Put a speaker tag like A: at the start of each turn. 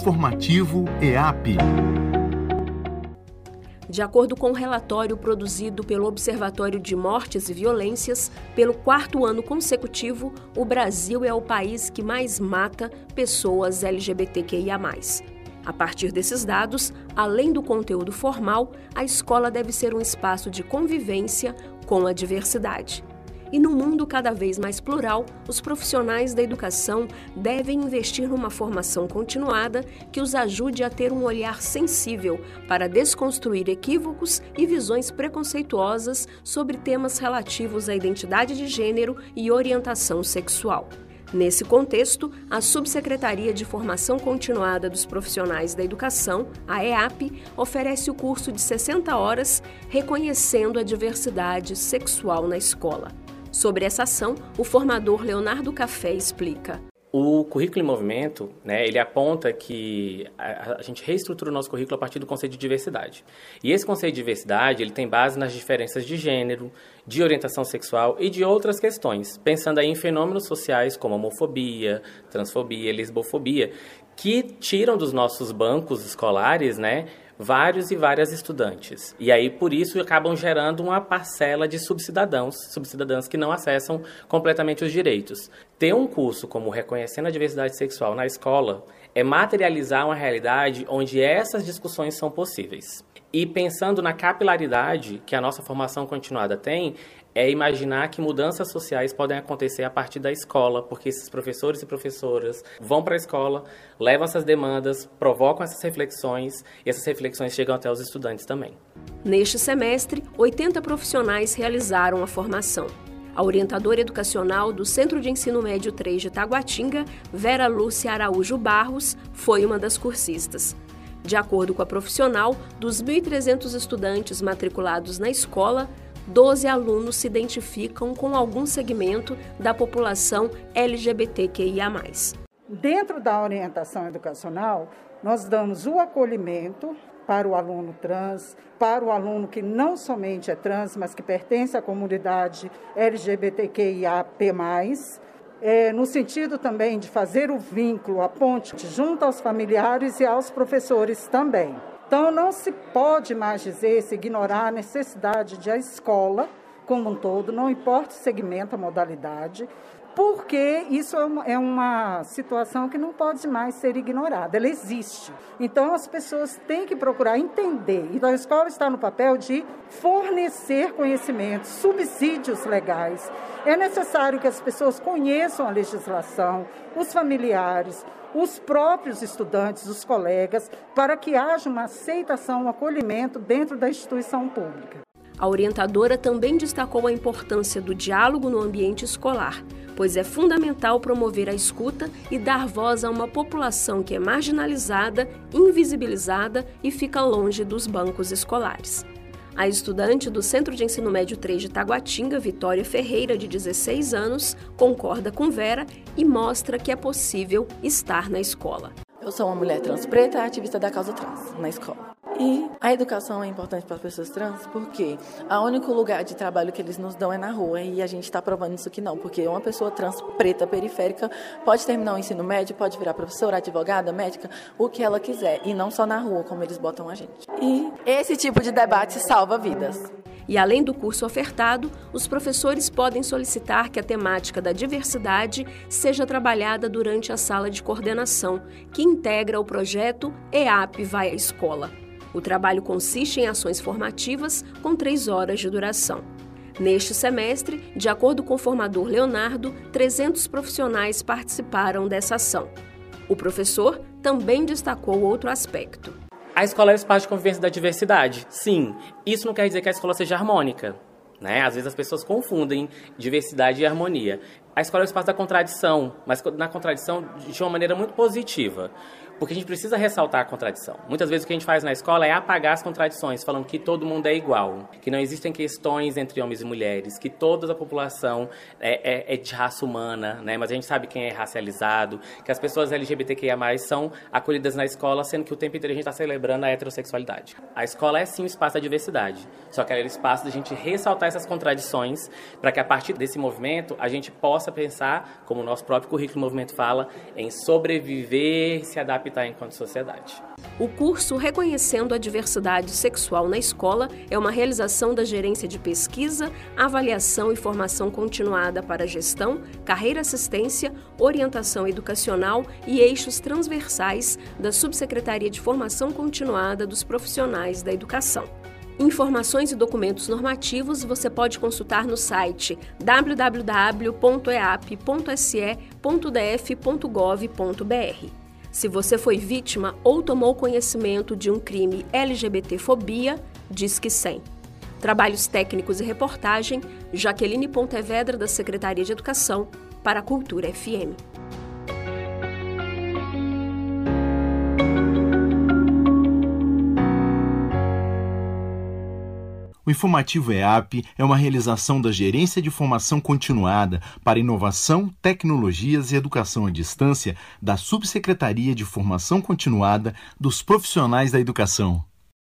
A: Informativo EAP.
B: De acordo com o um relatório produzido pelo Observatório de Mortes e Violências, pelo quarto ano consecutivo, o Brasil é o país que mais mata pessoas LGBTQIA. A partir desses dados, além do conteúdo formal, a escola deve ser um espaço de convivência com a diversidade. E num mundo cada vez mais plural, os profissionais da educação devem investir numa formação continuada que os ajude a ter um olhar sensível para desconstruir equívocos e visões preconceituosas sobre temas relativos à identidade de gênero e orientação sexual. Nesse contexto, a Subsecretaria de Formação Continuada dos Profissionais da Educação, a EAP, oferece o curso de 60 horas reconhecendo a diversidade sexual na escola. Sobre essa ação, o formador Leonardo Café explica.
C: O currículo em movimento, né, ele aponta que a, a, gente reestrutura o nosso currículo a partir do conceito de diversidade. E esse conceito de diversidade, ele tem base nas diferenças de gênero, de orientação sexual e de outras questões, pensando aí em fenômenos sociais como homofobia, transfobia, lesbofobia, que tiram dos nossos bancos escolares, né, vários e várias estudantes. E aí, por isso, acabam gerando uma parcela de subcidadãos, subcidadãs que não acessam completamente os direitos. Ter um curso como Reconhecendo a Diversidade Sexual na escola é materializar uma realidade onde essas discussões são possíveis. E pensando na capilaridade que a nossa formação continuada tem, é imaginar que mudanças sociais podem acontecer a partir da escola, porque esses professores e professoras vão para a escola, levam essas demandas, provocam essas reflexões e essas reflexões chegam até os estudantes também.
B: Neste semestre, 80 profissionais realizaram a formação. A orientadora educacional do Centro de Ensino Médio 3 de Taguatinga, Vera Lúcia Araújo Barros, foi uma das cursistas. De acordo com a profissional, dos 1.300 estudantes matriculados na escola, 12 alunos se identificam com algum segmento da população LGBTQIA.
D: Dentro da orientação educacional, nós damos o acolhimento para o aluno trans, para o aluno que não somente é trans, mas que pertence à comunidade LGBTQIAP+, é, no sentido também de fazer o vínculo, a ponte junto aos familiares e aos professores também. Então, não se pode mais dizer, se ignorar a necessidade de a escola, como um todo, não importa o segmento, a modalidade, porque isso é uma, é uma, situação que não pode mais ser ignorada, ela existe. Então as pessoas têm que procurar entender. Então a escola está no papel de fornecer conhecimentos, subsídios legais. É necessário que as pessoas conheçam a legislação, os familiares, os próprios estudantes, os colegas, para que haja uma aceitação, um acolhimento dentro da instituição pública.
B: A orientadora também destacou a importância do diálogo no ambiente escolar, pois é fundamental promover a escuta e dar voz a uma população que é marginalizada, invisibilizada e fica longe dos bancos escolares. A estudante do Centro de Ensino Médio 3 de Taguatinga, Vitória Ferreira, de 16 anos, concorda com Vera e mostra que é possível estar na escola.
E: Eu sou uma mulher trans preta, ativista da causa trans na escola. E a educação é importante para as pessoas trans porque o único lugar de trabalho que eles nos dão é na rua e a gente está provando isso que não, porque uma pessoa trans preta periférica pode terminar o ensino médio, pode virar professora, advogada, médica, o que ela quiser e não só na rua como eles botam a gente. E esse tipo de debate salva vidas.
B: E além do curso ofertado, os professores podem solicitar que a temática da diversidade seja trabalhada durante a sala de coordenação, que integra o projeto EAP Vai à Escola. O trabalho consiste em ações formativas com três horas de duração. Neste semestre, de acordo com o formador Leonardo, 300 profissionais participaram dessa ação. O professor também destacou outro aspecto.
C: A escola é espaço de convivência da diversidade. Sim, isso não quer dizer que a escola seja harmônica. Né? Às vezes as pessoas confundem diversidade e harmonia. A escola é o espaço da contradição, mas na contradição de uma maneira muito positiva. Porque a gente precisa ressaltar a contradição. Muitas vezes o que a gente faz na escola é apagar as contradições, falando que todo mundo é igual, que não existem questões entre homens e mulheres, que toda a população é, é, é de raça humana, né? mas a gente sabe quem é racializado, que as pessoas LGBTQIA são acolhidas na escola, sendo que o tempo inteiro a gente está celebrando a heterossexualidade. A escola é sim um espaço da diversidade, só que é o espaço da gente ressaltar essas contradições para que a partir desse movimento a gente possa pensar, como o nosso próprio currículo movimento fala, em sobreviver, se adaptar adaptar enquanto sociedade.
B: O curso Reconhecendo a Diversidade Sexual na Escola é uma realização da Gerência de Pesquisa, Avaliação e Formação Continuada para Gestão, Carreira Assistência, Orientação Educacional e Eixos Transversais da Subsecretaria de Formação Continuada dos Profissionais da Educação. Informações e documentos normativos você pode consultar no site www.eap.se.df.gov.br. Se você foi vítima ou tomou conhecimento de um crime LGBTfobia, diz que 100. Trabalhos técnicos e reportagem, Jaqueline Pontevedra, da Secretaria de Educação, para a Cultura FM.
A: O informativo EAP é uma realização da Gerência de Formação Continuada para Inovação, Tecnologias e Educação à Distância da Subsecretaria de Formação Continuada dos Profissionais da Educação.